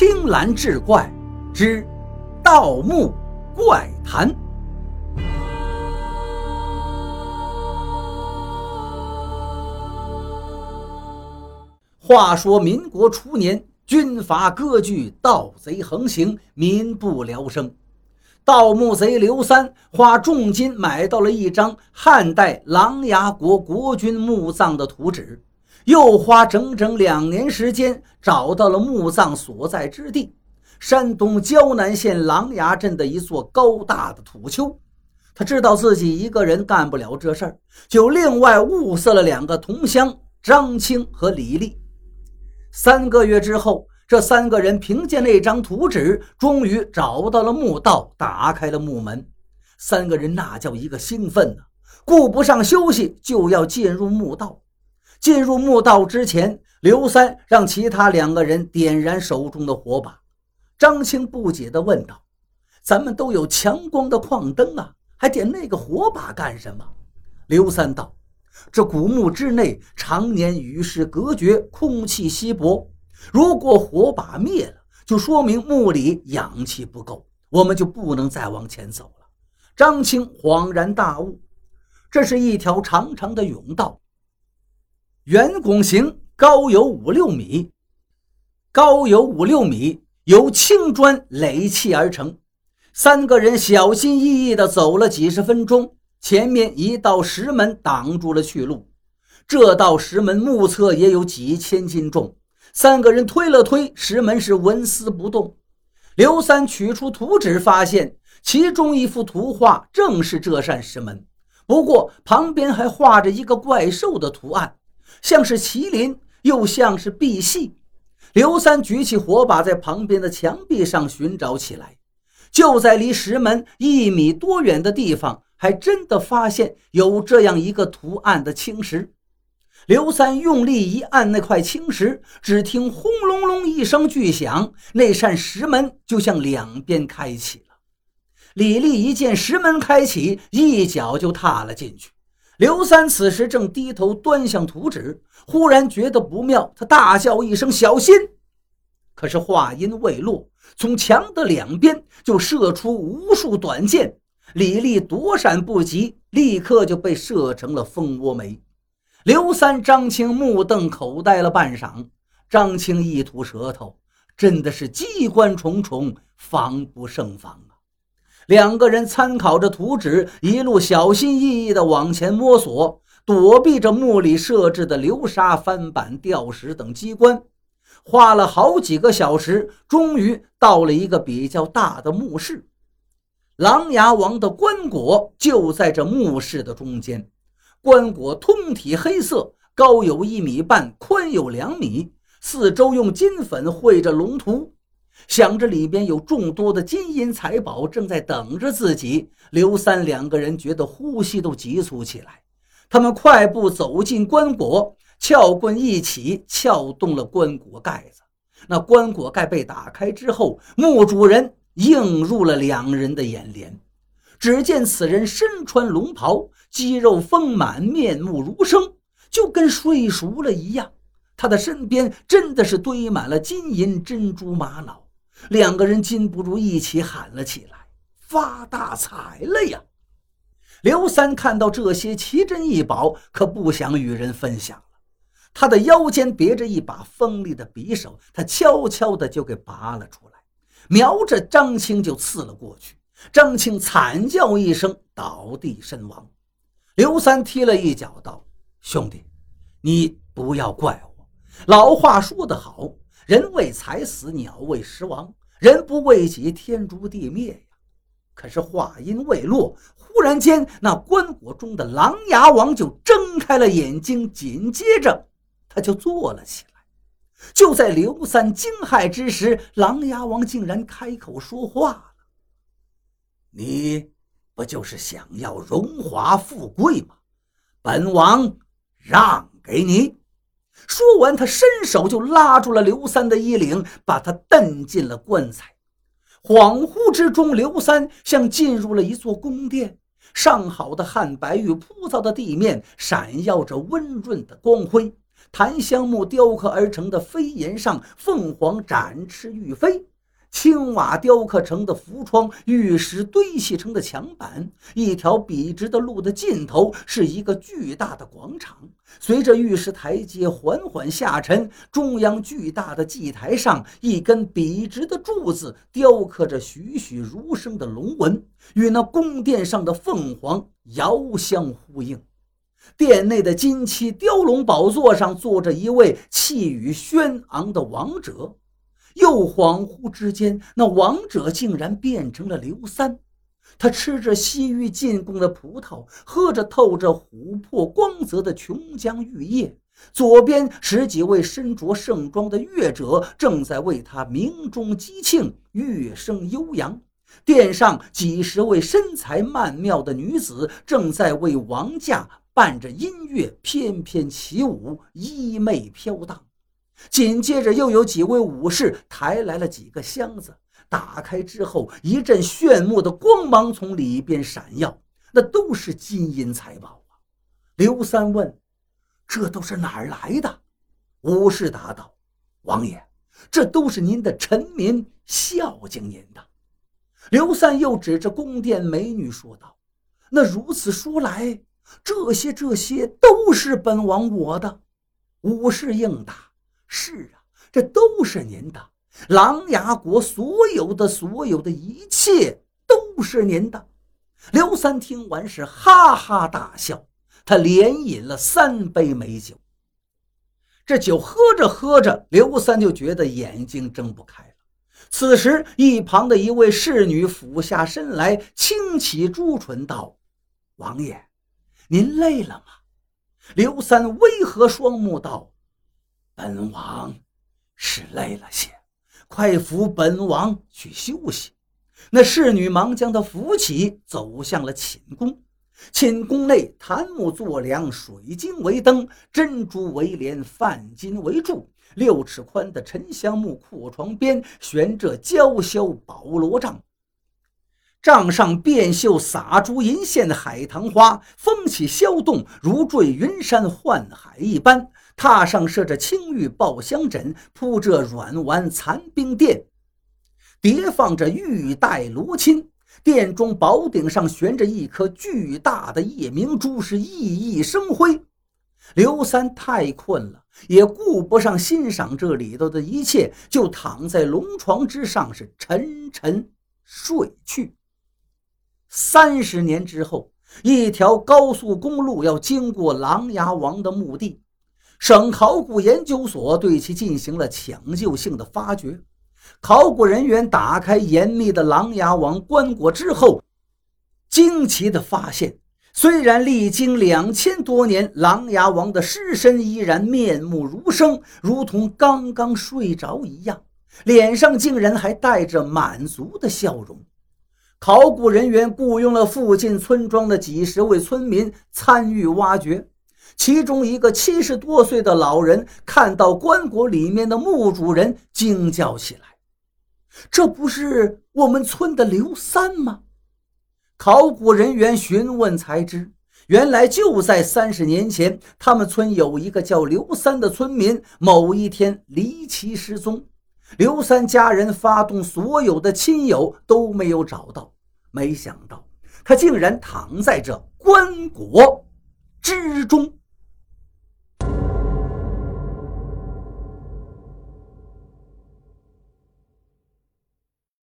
青蓝志怪之盗墓怪谈。话说民国初年，军阀割据，盗贼横行，民不聊生。盗墓贼刘三花重金买到了一张汉代琅琊国国君墓葬的图纸。又花整整两年时间找到了墓葬所在之地——山东胶南县琅琊镇的一座高大的土丘。他知道自己一个人干不了这事儿，就另外物色了两个同乡张青和李丽。三个月之后，这三个人凭借那张图纸，终于找到了墓道，打开了墓门。三个人那叫一个兴奋呐，顾不上休息，就要进入墓道。进入墓道之前，刘三让其他两个人点燃手中的火把。张青不解地问道：“咱们都有强光的矿灯啊，还点那个火把干什么？”刘三道：“这古墓之内常年与世隔绝，空气稀薄，如果火把灭了，就说明墓里氧气不够，我们就不能再往前走了。”张青恍然大悟：“这是一条长长的甬道。”圆拱形，高有五六米，高有五六米，由青砖垒砌而成。三个人小心翼翼地走了几十分钟，前面一道石门挡住了去路。这道石门目测也有几千斤重，三个人推了推，石门是纹丝不动。刘三取出图纸，发现其中一幅图画正是这扇石门，不过旁边还画着一个怪兽的图案。像是麒麟，又像是赑屃。刘三举起火把，在旁边的墙壁上寻找起来。就在离石门一米多远的地方，还真的发现有这样一个图案的青石。刘三用力一按那块青石，只听轰隆隆一声巨响，那扇石门就向两边开启了。李丽一见石门开启，一脚就踏了进去。刘三此时正低头端详图纸，忽然觉得不妙，他大叫一声：“小心！”可是话音未落，从墙的两边就射出无数短箭，李丽躲闪不及，立刻就被射成了蜂窝煤。刘三、张青目瞪口呆了半晌。张青一吐舌头，真的是机关重重，防不胜防。两个人参考着图纸，一路小心翼翼地往前摸索，躲避着墓里设置的流沙、翻板、吊石等机关。花了好几个小时，终于到了一个比较大的墓室。琅琊王的棺椁就在这墓室的中间。棺椁通体黑色，高有一米半，宽有两米，四周用金粉绘着龙图。想着里边有众多的金银财宝正在等着自己，刘三两个人觉得呼吸都急促起来。他们快步走进棺椁，撬棍一起撬动了棺椁盖子。那棺椁盖被打开之后，墓主人映入了两人的眼帘。只见此人身穿龙袍，肌肉丰满，面目如生，就跟睡熟了一样。他的身边真的是堆满了金银珍珠玛瑙。两个人禁不住一起喊了起来：“发大财了呀！”刘三看到这些奇珍异宝，可不想与人分享了。他的腰间别着一把锋利的匕首，他悄悄地就给拔了出来，瞄着张青就刺了过去。张青惨叫一声，倒地身亡。刘三踢了一脚，道：“兄弟，你不要怪我。老话说得好。”人为财死，鸟为食亡。人不为己，天诛地灭呀！可是话音未落，忽然间，那棺椁中的琅琊王就睁开了眼睛，紧接着他就坐了起来。就在刘三惊骇之时，琅琊王竟然开口说话了：“你不就是想要荣华富贵吗？本王让给你。”说完，他伸手就拉住了刘三的衣领，把他蹬进了棺材。恍惚之中，刘三像进入了一座宫殿，上好的汉白玉铺造的地面闪耀着温润的光辉。檀香木雕刻而成的飞檐上，凤凰展翅欲飞。青瓦雕刻成的浮窗，玉石堆砌成的墙板，一条笔直的路的尽头是一个巨大的广场。随着玉石台阶缓缓下沉，中央巨大的祭台上，一根笔直的柱子雕刻着栩栩如生的龙纹，与那宫殿上的凤凰遥相呼应。殿内的金漆雕龙宝座上坐着一位气宇轩昂的王者。又恍惚之间，那王者竟然变成了刘三。他吃着西域进贡的葡萄，喝着透着琥珀光泽的琼浆玉液。左边十几位身着盛装的乐者正在为他鸣钟击磬，乐声悠扬。殿上几十位身材曼妙的女子正在为王驾伴着音乐翩翩起舞，衣袂飘荡。紧接着，又有几位武士抬来了几个箱子，打开之后，一阵炫目的光芒从里边闪耀，那都是金银财宝啊！刘三问：“这都是哪儿来的？”武士答道：“王爷，这都是您的臣民孝敬您的。”刘三又指着宫殿美女说道：“那如此说来，这些这些都是本王我的。”武士应答。是啊，这都是您的。琅琊国所有的所有的一切都是您的。刘三听完是哈哈大笑，他连饮了三杯美酒。这酒喝着喝着，刘三就觉得眼睛睁不开了。此时，一旁的一位侍女俯下身来，轻启朱唇道：“王爷，您累了吗？”刘三微合双目道。本王是累了些，快扶本王去休息。那侍女忙将他扶起，走向了寝宫。寝宫内，檀木做梁，水晶为灯，珍珠为帘，泛金为柱。六尺宽的沉香木阔床边，悬着娇绡宝罗帐。帐上遍绣洒珠银线的海棠花，风起萧动，如坠云山幻海一般。榻上设着青玉抱香枕，铺着软丸残冰垫，叠放着玉带罗衾。殿中宝顶上悬着一颗巨大的夜明珠，是熠熠生辉。刘三太困了，也顾不上欣赏这里头的一切，就躺在龙床之上，是沉沉睡去。三十年之后，一条高速公路要经过琅琊王的墓地。省考古研究所对其进行了抢救性的发掘。考古人员打开严密的琅琊王棺椁之后，惊奇地发现，虽然历经两千多年，琅琊王的尸身依然面目如生，如同刚刚睡着一样，脸上竟然还带着满足的笑容。考古人员雇佣了附近村庄的几十位村民参与挖掘。其中一个七十多岁的老人看到棺椁里面的墓主人，惊叫起来：“这不是我们村的刘三吗？”考古人员询问才知，原来就在三十年前，他们村有一个叫刘三的村民，某一天离奇失踪。刘三家人发动所有的亲友都没有找到，没想到他竟然躺在这棺椁之中。